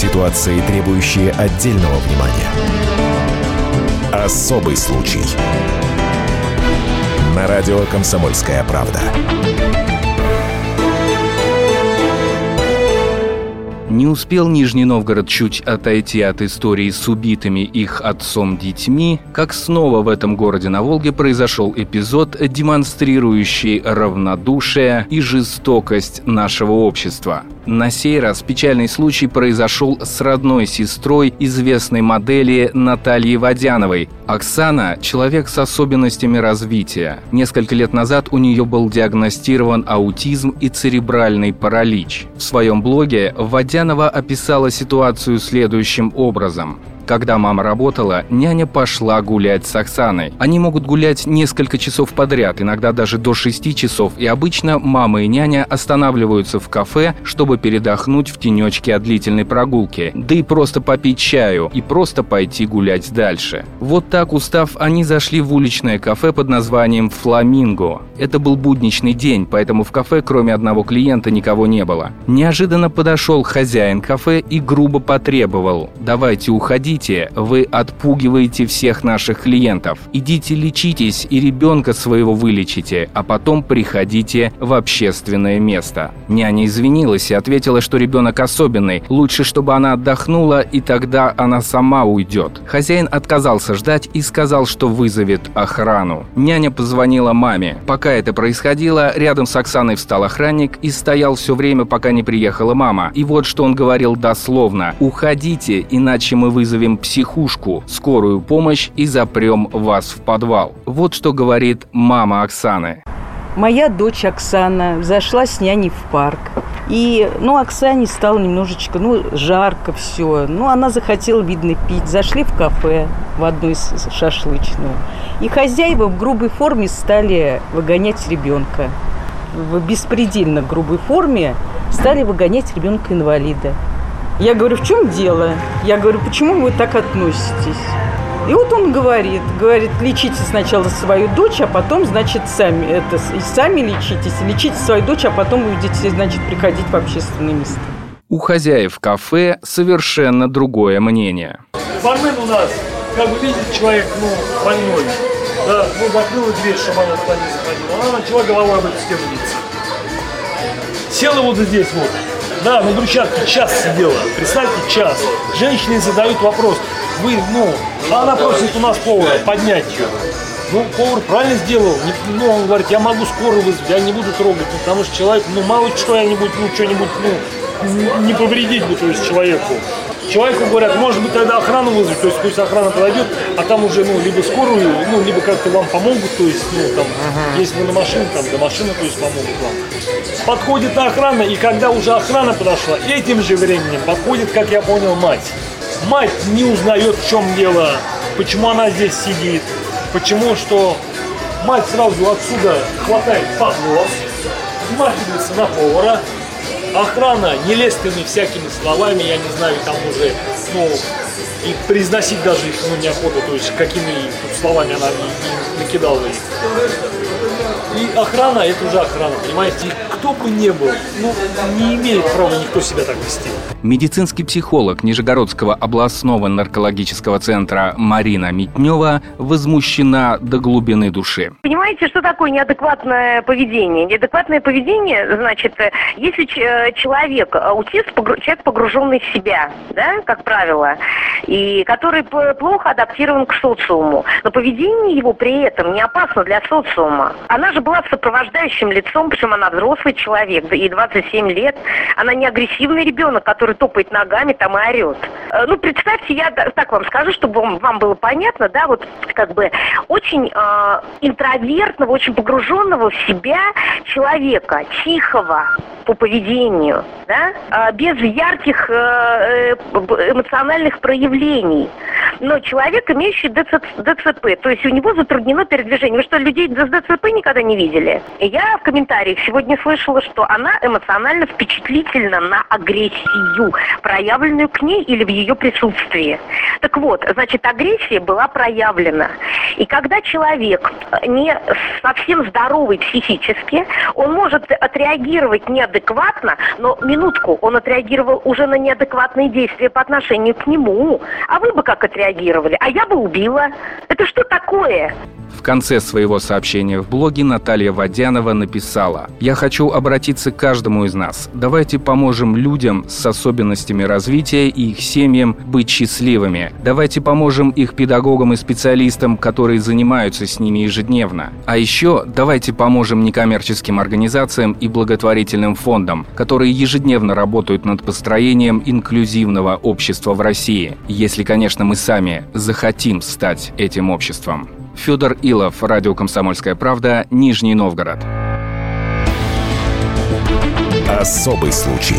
Ситуации, требующие отдельного внимания. Особый случай. На радио «Комсомольская правда». Не успел Нижний Новгород чуть отойти от истории с убитыми их отцом детьми, как снова в этом городе на Волге произошел эпизод, демонстрирующий равнодушие и жестокость нашего общества. На сей раз печальный случай произошел с родной сестрой известной модели Натальи Водяновой. Оксана – человек с особенностями развития. Несколько лет назад у нее был диагностирован аутизм и церебральный паралич. В своем блоге Водянова описала ситуацию следующим образом. Когда мама работала, няня пошла гулять с Оксаной. Они могут гулять несколько часов подряд, иногда даже до 6 часов, и обычно мама и няня останавливаются в кафе, чтобы передохнуть в тенечке от длительной прогулки, да и просто попить чаю, и просто пойти гулять дальше. Вот так устав, они зашли в уличное кафе под названием «Фламинго». Это был будничный день, поэтому в кафе кроме одного клиента никого не было. Неожиданно подошел хозяин кафе и грубо потребовал «давайте уходить, идите, вы отпугиваете всех наших клиентов. Идите лечитесь и ребенка своего вылечите, а потом приходите в общественное место. Няня извинилась и ответила, что ребенок особенный. Лучше, чтобы она отдохнула, и тогда она сама уйдет. Хозяин отказался ждать и сказал, что вызовет охрану. Няня позвонила маме. Пока это происходило, рядом с Оксаной встал охранник и стоял все время, пока не приехала мама. И вот что он говорил дословно. «Уходите, иначе мы вызовем вызовем психушку, скорую помощь и запрем вас в подвал. Вот что говорит мама Оксаны. Моя дочь Оксана зашла с няней в парк. И, ну, Оксане стало немножечко, ну, жарко все. Ну, она захотела, видно, пить. Зашли в кафе, в одну из шашлычную. И хозяева в грубой форме стали выгонять ребенка. В беспредельно грубой форме стали выгонять ребенка-инвалида. Я говорю, в чем дело? Я говорю, почему вы так относитесь? И вот он говорит, говорит, лечите сначала свою дочь, а потом, значит, сами, это, сами лечитесь, лечите свою дочь, а потом вы будете, значит, приходить в общественные места. У хозяев кафе совершенно другое мнение. Бармен у нас, как вы видите, человек, ну, больной. Да, ну, закрыла дверь, чтобы она туда не заходила. Она начала головой об эту стену биться. Села вот здесь вот, да, на брусчатке час сидела. Представьте, час. Женщины задают вопрос. Вы, ну, она просит у нас повара поднять ее. Ну, повар правильно сделал. Ну, он говорит, я могу скорую вызвать, я не буду трогать, ну, потому что человек, ну, мало что я нибудь ну, что-нибудь, ну, не повредить бы, то есть, человеку. Человеку говорят, может быть, тогда охрану вызвать, то есть пусть охрана подойдет, а там уже, ну, либо скорую, ну, либо как-то вам помогут, то есть, ну, там, uh-huh. если вы на машине, там, до машины, то есть, помогут вам. Подходит охрана, и когда уже охрана подошла, этим же временем подходит, как я понял, мать. Мать не узнает, в чем дело, почему она здесь сидит, почему, что мать сразу отсюда хватает поднос, смахивается на повара, охрана нелестными всякими словами, я не знаю, там уже, ну, и произносить даже их ну, неохота, то есть какими словами она не, не накидала их. И охрана, это уже охрана, понимаете? кто бы ни был, ну, не имеет права никто себя так вести. Медицинский психолог Нижегородского областного наркологического центра Марина Митнева возмущена до глубины души. Понимаете, что такое неадекватное поведение? Неадекватное поведение, значит, если э, человек, аутист, человек погруженный в себя, да, как правило, и который плохо адаптирован к социуму, но поведение его при этом не опасно для социума. Она же была сопровождающим лицом, причем она взрослый человек, ей 27 лет, она не агрессивный ребенок, который топает ногами там и орет. Э, ну, представьте, я так вам скажу, чтобы вам было понятно, да, вот как бы очень э, интровертного, очень погруженного в себя человека, тихого, по поведению, да, а, без ярких э, э, эмоциональных проявлений. Но человек, имеющий ДЦП, то есть у него затруднено передвижение. Вы что, людей с ДЦП никогда не видели? Я в комментариях сегодня слышала, что она эмоционально впечатлительна на агрессию, проявленную к ней или в ее присутствии. Так вот, значит, агрессия была проявлена. И когда человек не совсем здоровый психически, он может отреагировать неадекватно, но минутку, он отреагировал уже на неадекватные действия по отношению к нему. А вы бы как отреагировали? А я бы убила. Это что такое? В конце своего сообщения в блоге Наталья Водянова написала «Я хочу обратиться к каждому из нас. Давайте поможем людям с особенностями развития и их семьям быть счастливыми. Давайте поможем их педагогам и специалистам, которые занимаются с ними ежедневно. А еще давайте поможем некоммерческим организациям и благотворительным фондам, которые ежедневно работают над построением инклюзивного общества в России, если, конечно, мы сами захотим стать этим обществом. Федор Илов, радио «Комсомольская правда», Нижний Новгород. Особый случай.